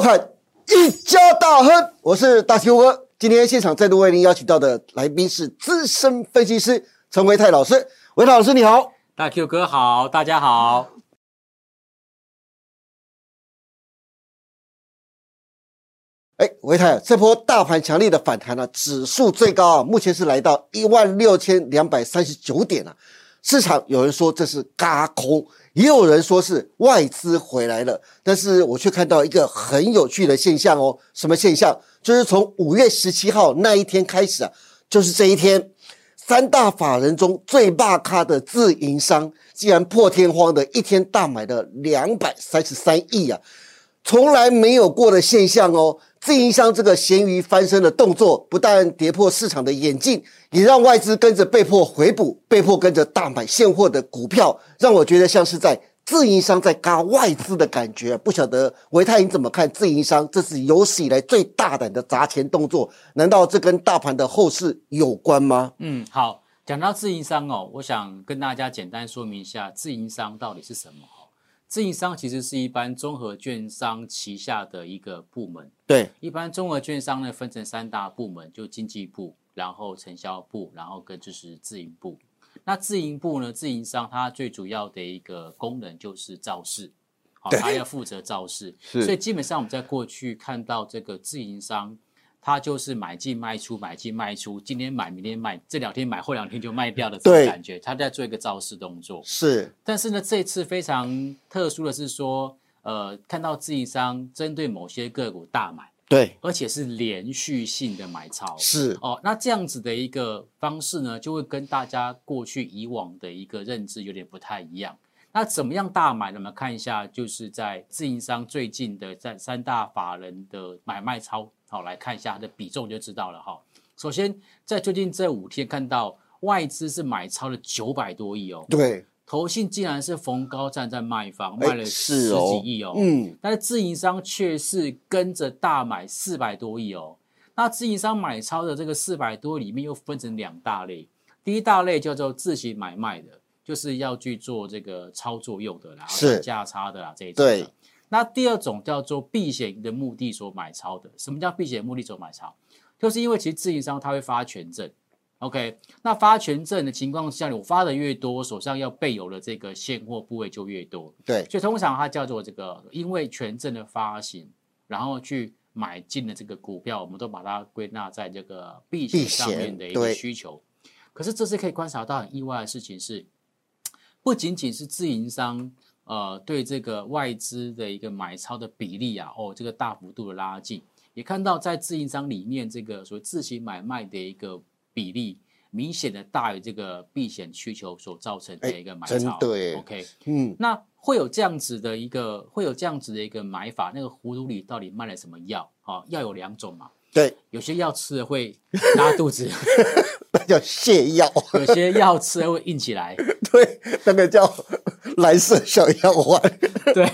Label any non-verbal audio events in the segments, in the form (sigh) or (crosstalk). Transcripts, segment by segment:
看《一家大亨》，我是大 Q 哥。今天现场再度为您邀请到的来宾是资深分析师陈维泰老师。维泰老师你好，大 Q 哥好，大家好。哎，维泰，这波大盘强力的反弹呢、指数最高啊，目前是来到一万六千两百三十九点啊。市场有人说这是嘎空，也有人说是外资回来了，但是我却看到一个很有趣的现象哦。什么现象？就是从五月十七号那一天开始啊，就是这一天，三大法人中最大咖的自营商，竟然破天荒的一天大买了两百三十三亿啊，从来没有过的现象哦。自营商这个咸鱼翻身的动作，不但跌破市场的眼镜，也让外资跟着被迫回补，被迫跟着大买现货的股票，让我觉得像是在自营商在嘎外资的感觉。不晓得维泰你怎么看？自营商这是有史以来最大胆的砸钱动作，难道这跟大盘的后市有关吗？嗯，好，讲到自营商哦，我想跟大家简单说明一下自营商到底是什么。自营商其实是一般综合券商旗下的一个部门。对，一般综合券商呢分成三大部门，就经济部，然后承销部，然后跟就是自营部。那自营部呢，自营商它最主要的一个功能就是造势，好，它要负责造势。是所以基本上我们在过去看到这个自营商。它就是买进卖出，买进卖出，今天买，明天卖，这两天买，后两天就卖掉的这种感觉。它在做一个造势动作。是，但是呢，这次非常特殊的是说，呃，看到自营商针对某些个股大买，对，而且是连续性的买超。是哦，那这样子的一个方式呢，就会跟大家过去以往的一个认知有点不太一样。那怎么样大买呢？我们看一下，就是在自营商最近的在三大法人的买卖超。好，来看一下它的比重就知道了哈。首先，在最近这五天看到外资是买超了九百多亿哦，对，投信竟然是逢高站在卖方，卖了十几亿哦，嗯，但是自营商却是跟着大买四百多亿哦。那自营商买超的这个四百多里面又分成两大类，第一大类叫做自行买卖的，就是要去做这个操作用的啦，是价差的啦这一种。对。那第二种叫做避险的目的所买超的，什么叫避险目的所买超？就是因为其实自营商他会发权证，OK？那发权证的情况下，我发的越多，手上要备有的这个现货部位就越多，对。所以通常它叫做这个，因为权证的发行，然后去买进的这个股票，我们都把它归纳在这个避险上面的一个需求。可是这次可以观察到很意外的事情是，不仅仅是自营商。呃，对这个外资的一个买超的比例啊，哦，这个大幅度的拉近，也看到在自营商里面，这个所谓自行买卖的一个比例，明显的大于这个避险需求所造成的一个买超。对，OK，嗯，那会有这样子的一个，会有这样子的一个买法，那个葫芦里到底卖了什么药？哦，药有两种嘛。对，有些药吃了会拉肚子，那 (laughs) 叫泻药；(laughs) 有些药吃了会硬起来，(laughs) 对，那个叫蓝色小药丸。(laughs) 对，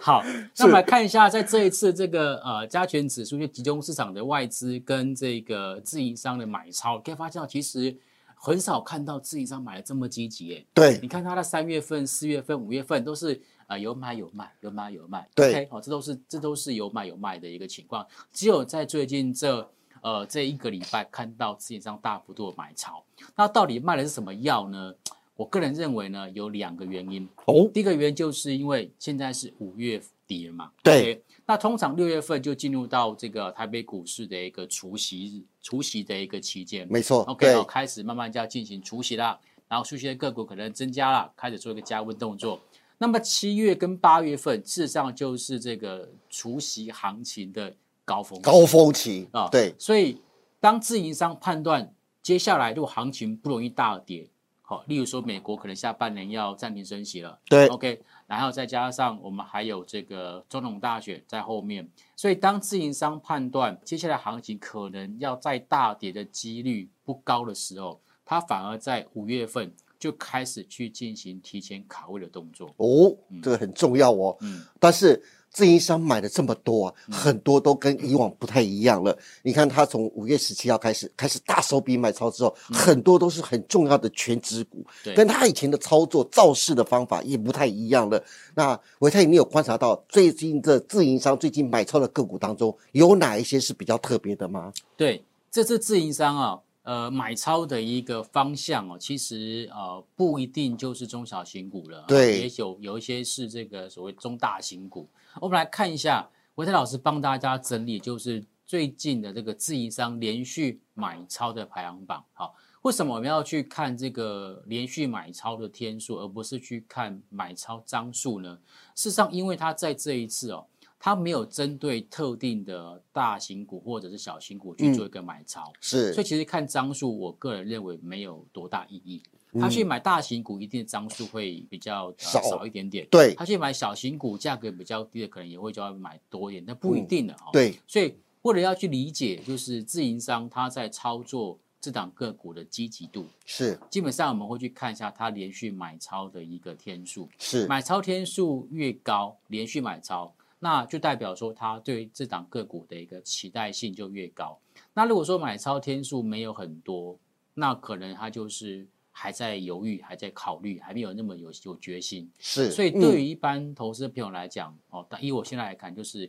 好，那我们来看一下，在这一次这个呃加权指数就集中市场的外资跟这个自营商的买超，可以发现其实很少看到自营商买的这么积极耶。对，你看它的三月份、四月份、五月份都是。啊，有买有卖，有买有卖，对，好，这都是这都是有买有卖的一个情况。只有在最近这呃这一个礼拜看到市场上大幅度的买潮，那到底卖的是什么药呢？我个人认为呢，有两个原因。哦，第一个原因就是因为现在是五月底了嘛，对，那通常六月份就进入到这个台北股市的一个除夕日、除夕的一个期间，没错，OK，开始慢慢就要进行除夕啦，然后出现个股可能增加了，开始做一个加温动作。那么七月跟八月份，事实上就是这个除夕行情的高峰高峰期啊。对，所以当自营商判断接下来如果行情不容易大跌，好，例如说美国可能下半年要暂停升息了，对，OK，然后再加上我们还有这个总统大选在后面，所以当自营商判断接下来行情可能要再大跌的几率不高的时候，他反而在五月份。就开始去进行提前卡位的动作哦，这个很重要哦。嗯，但是自营商买的这么多啊，很多都跟以往不太一样了。你看，他从五月十七号开始开始大手笔买超之后，很多都是很重要的全指股，跟他以前的操作造势的方法也不太一样了。那维泰，你有观察到最近的自营商最近买超的个股当中，有哪一些是比较特别的吗？对，这次自营商啊。呃，买超的一个方向哦，其实呃不一定就是中小型股了，对，也有有一些是这个所谓中大型股。我们来看一下，维泰老师帮大家整理，就是最近的这个自营商连续买超的排行榜。好，为什么我们要去看这个连续买超的天数，而不是去看买超张数呢？事实上，因为它在这一次哦。它没有针对特定的大型股或者是小型股去做一个买超，是，所以其实看张数，我个人认为没有多大意义。他去买大型股，一定张数会比较少一点点。对，他去买小型股，价格比较低的，可能也会就要买多一点，那不一定的哦。对，所以为了要去理解，就是自营商他在操作这档个股的积极度，是，基本上我们会去看一下他连续买超的一个天数，是，买超天数越高，连续买超。那就代表说，他对这档个股的一个期待性就越高。那如果说买超天数没有很多，那可能他就是还在犹豫，还在考虑，还没有那么有有决心。是，所以对于一般投资朋友来讲，哦，但以我现在来看，就是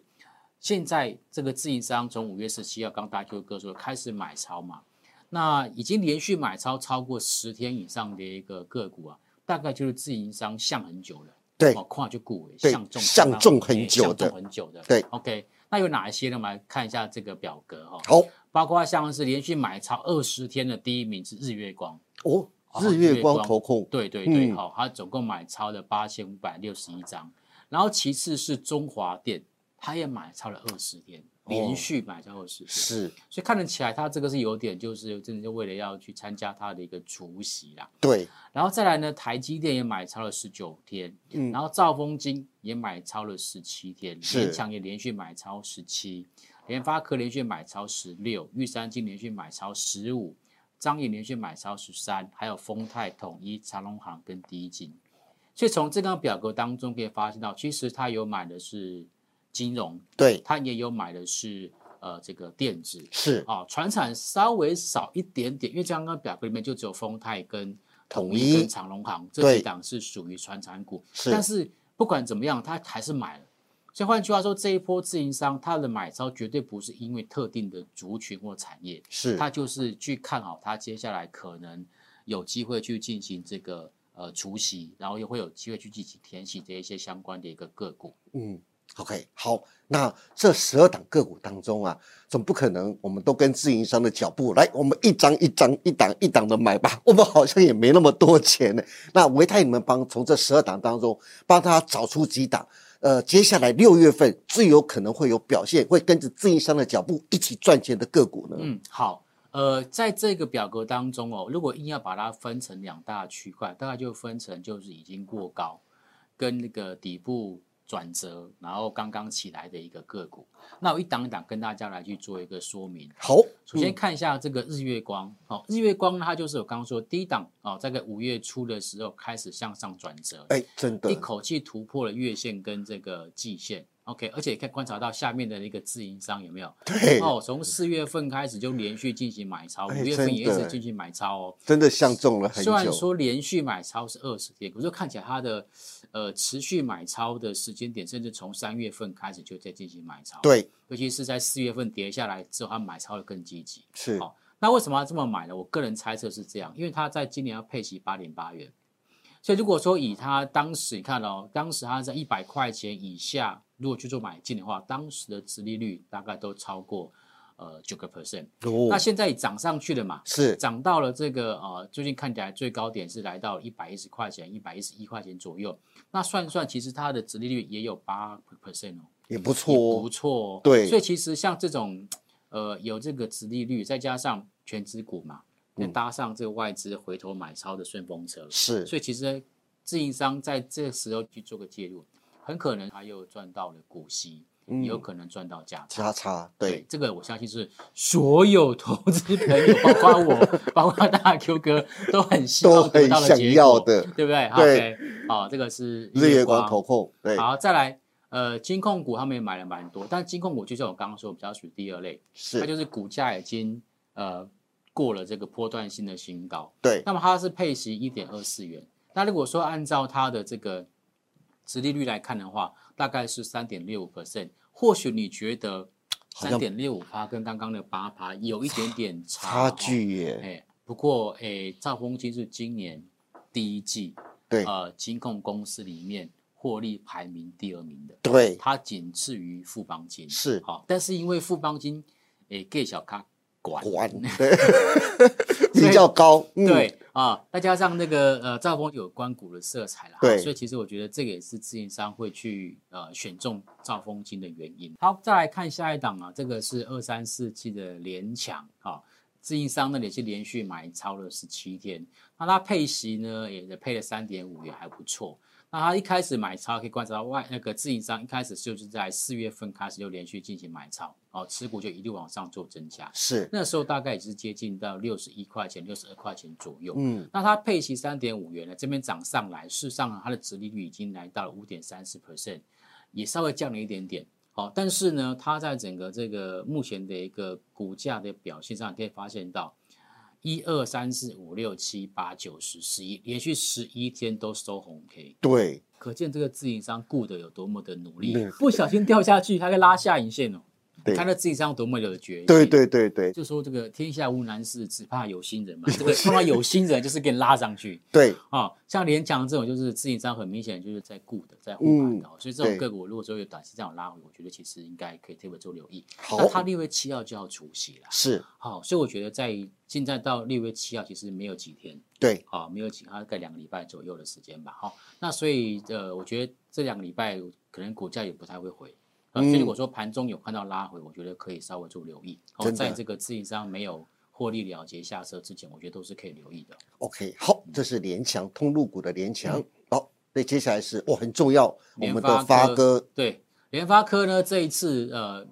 现在这个自营商从五月十七号刚大 Q 哥说开始买超嘛，那已经连续买超超过十天以上的一个个股啊，大概就是自营商向很久了。对，跨就股对，相中向中很久的，很久的。对，OK，那有哪一些呢？我们来看一下这个表格哈。好，包括像是连续买超二十天的第一名是日月光哦，日月光投控，对对对，好，它总共买超了八千五百六十一张，然后其次是中华电，他也买超了二十天。连续买超二十天，是，所以看得起来，他这个是有点，就是真的就为了要去参加他的一个除夕啦。对，然后再来呢，台积电也买超了十九天，嗯，然后兆丰金也买超了十七天，联强也连续买超十七，联发科连续买超十六，玉山金连续买超十五，张颖连续买超十三，还有丰泰、统一、长隆行跟第一金。所以从这张表格当中可以发现到，其实他有买的是。金融对，他也有买的是呃这个电子是啊，船产稍微少一点点，因为刚刚表格里面就只有丰泰跟统一跟长隆行这几档是属于船产股，但是不管怎么样，他还是买了。所以换句话说，这一波自营商他的买超绝对不是因为特定的族群或产业，是他就是去看好他接下来可能有机会去进行这个呃除息，然后又会有机会去进行填息这一些相关的一个个股，嗯。OK，好，那这十二档个股当中啊，总不可能我们都跟自营商的脚步来，我们一张一张、一档一档的买吧？我们好像也没那么多钱呢。那维泰，你们帮从这十二档当中帮他找出几档，呃，接下来六月份最有可能会有表现，会跟着自营商的脚步一起赚钱的个股呢？嗯，好，呃，在这个表格当中哦，如果硬要把它分成两大区块，大概就分成就是已经过高跟那个底部。转折，然后刚刚起来的一个个股，那我一档一档跟大家来去做一个说明。好，首先看一下这个日月光，好，日月光呢，它就是我刚刚说低档哦，在个五月初的时候开始向上转折，哎，真的，一口气突破了月线跟这个季线。OK，而且可以观察到下面的那个自营商有没有？(laughs) 对哦，从四月份开始就连续进行买超，五月份也一直进行买超哦，真的相中了很久。虽然说连续买超是二十天，可是看起来它的呃持续买超的时间点，甚至从三月份开始就在进行买超。对，尤其是在四月份跌下来之后，它买超的更积极。是，好，那为什么要这么买呢？我个人猜测是这样，因为它在今年要配齐八点八元，所以如果说以它当时你看哦，当时它在一百块钱以下。如果去做买进的话，当时的殖利率大概都超过呃九个 percent。哦，那现在涨上去了嘛？是涨到了这个呃，最近看起来最高点是来到一百一十块钱，一百一十一块钱左右。那算算，其实它的殖利率也有八 percent 哦，也不错，不错。对，所以其实像这种呃有这个殖利率，再加上全资股嘛，再搭上这个外资回头买超的顺风车，是。所以其实自营商在这时候去做个介入。很可能他又赚到了股息，也有可能赚到价差。价差，对这个我相信是所有投资朋友，包括我，包括大 Q 哥，都很希望得到的结果，对不对？对，好，这个是日月光投控。对，好，再来，呃，金控股他们也买了蛮多，但金控股就像我刚刚说，比较属于第二类，是它就是股价已经呃过了这个波段性的新高。对，那么它是配息一点二四元。那如果说按照它的这个殖利率来看的话，大概是三点六五 percent。或许你觉得三点六五趴跟刚刚的八趴有一点点差距耶。哎，不过哎，兆丰金是今年第一季对呃金控公司里面获利排名第二名的，对，它仅次于富邦金是好，但是因为富邦金哎给小咖管。管 (laughs) 对。(laughs) 比较高，对啊，再加上那个呃兆丰有关股的色彩了，对，所以其实我觉得这个也是自营商会去呃选中兆丰金的原因。好，再来看下一档啊，这个是二三四七的联强啊，自营商那里是连续买超了十七天，那它配息呢也配了三点五，也还不错。那他一开始买超可以观察到外那个自营商一开始就是在四月份开始就连续进行买超，哦，持股就一路往上做增加，是那时候大概也是接近到六十一块钱、六十二块钱左右。嗯，那它配息三点五元呢，这边涨上来，事实上它的殖利率已经来到了五点三四 percent，也稍微降了一点点。好，但是呢，它在整个这个目前的一个股价的表现上，可以发现到。一二三四五六七八九十十一，连续十一天都收红 K，对，可见这个自营商顾的有多么的努力，不小心掉下去，他会拉下影线哦。看到自己上多么有决心，对对对对，就说这个天下无难事，只怕有心人嘛。(laughs) 这个碰到有心人，就是给你拉上去。对啊，像连强这种，就是自营商很明显就是在顾的，在护盘的。所以这种个股，如果说有短期这样拉回，我觉得其实应该可以特别做留意。好，它六月七号就要除夕了，是好，所以我觉得在现在到六月七号，其实没有几天。对，好，没有几，大概两个礼拜左右的时间吧。好，那所以呃，我觉得这两个礼拜可能股价也不太会回。所以如果说盘中有看到拉回，我觉得可以稍微做留意。哦，在这个自营商没有获利了结下车之前，我觉得都是可以留意的。OK，好，这是联强通路股的联强。好，那接下来是哇，很重要，我们的发哥。对，联发科呢，这一次呃，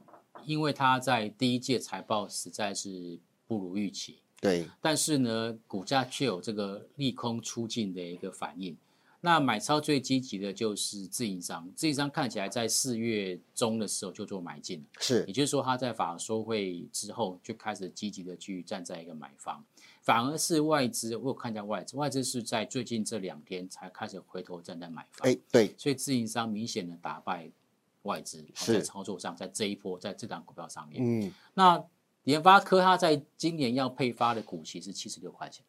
因为它在第一届财报实在是不如预期，对，但是呢，股价却有这个利空出尽的一个反应。那买超最积极的就是自营商，自营商看起来在四月中的时候就做买进，是，也就是说他在法收会之后就开始积极的去站在一个买方，反而是外资，我有看一下外资，外资是在最近这两天才开始回头站在买方，哎，对，所以自营商明显的打败外资，在操作上，在这一波在这档股票上面，嗯，那联发科它在今年要配发的股息是七十六块钱。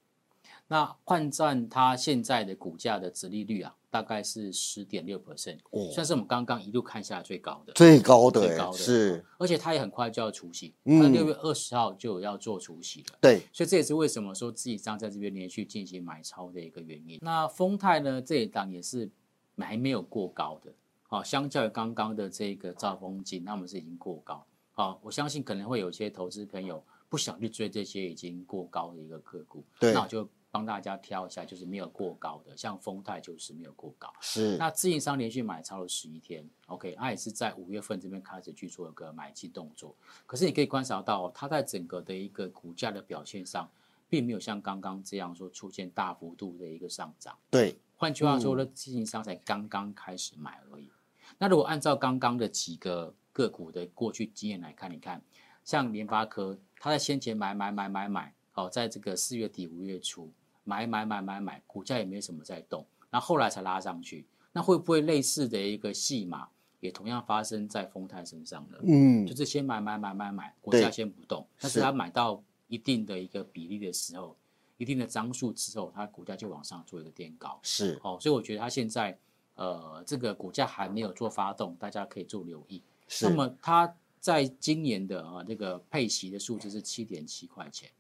那换算它现在的股价的殖利率啊，大概是十点六 percent，算是我们刚刚一路看下来最高的，最高的，最高的是，而且它也很快就要除息，它六月二十号就要做除息了，对，所以这也是为什么说自己商在这边连续进行买超的一个原因。那丰泰呢，这一档也是还没有过高的，好，相较于刚刚的这个兆丰金，那我们是已经过高，好，我相信可能会有些投资朋友不想去追这些已经过高的一个个股，对，那我就。帮大家挑一下，就是没有过高的，像丰泰就是没有过高。是，那自营商连续买超了十一天，OK，它也是在五月份这边开始去做一个买进动作。可是你可以观察到，它在整个的一个股价的表现上，并没有像刚刚这样说出现大幅度的一个上涨。对，换句话说呢，自营商才刚刚开始买而已。那如果按照刚刚的几个个股的过去经验来看，你看，像联发科，它在先前买买买买买，哦，在这个四月底五月初。买买买买买，股价也没什么在动，那后来才拉上去。那会不会类似的一个戏码，也同样发生在丰泰身上呢？嗯，就是先买买买买买，股价先不动，但是他买到一定的一个比例的时候，一定的张数之后，它股价就往上做一个垫高。是，哦，所以我觉得它现在呃，这个股价还没有做发动，大家可以做留意。是，那么它在今年的啊这个配息的数字是七点七块钱。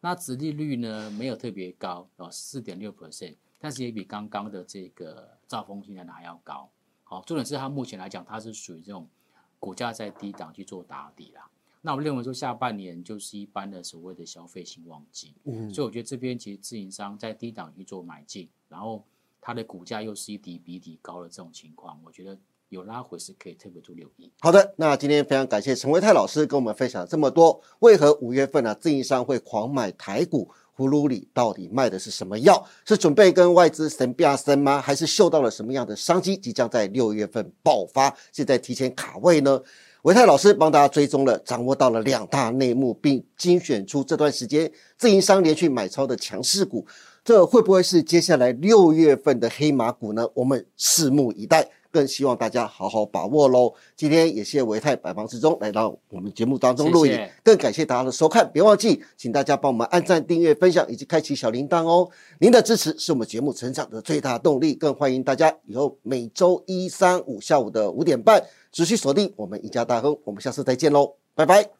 那殖利率呢没有特别高哦，四点六 percent，但是也比刚刚的这个兆丰金来的还要高。好，重点是它目前来讲，它是属于这种股价在低档去做打底啦。那我认为说下半年就是一般的所谓的消费性旺季，嗯，所以我觉得这边其实自营商在低档去做买进，然后它的股价又是一底比底高的这种情况，我觉得。有拉回是可以特别做留意。好的，那今天非常感谢陈维泰老师跟我们分享这么多。为何五月份呢，自营商会狂买台股？葫芦里到底卖的是什么药？是准备跟外资神变身吗？还是嗅到了什么样的商机即将在六月份爆发？现在提前卡位呢？维泰老师帮大家追踪了，掌握到了两大内幕，并精选出这段时间自营商连续买超的强势股。这会不会是接下来六月份的黑马股呢？我们拭目以待。更希望大家好好把握喽。今天也谢维泰百忙之中来到我们节目当中录影，更感谢大家的收看。别忘记，请大家帮我们按赞、订阅、分享以及开启小铃铛哦。您的支持是我们节目成长的最大动力。更欢迎大家以后每周一、三、五下午的五点半持续锁定我们赢家大亨。我们下次再见喽，拜拜。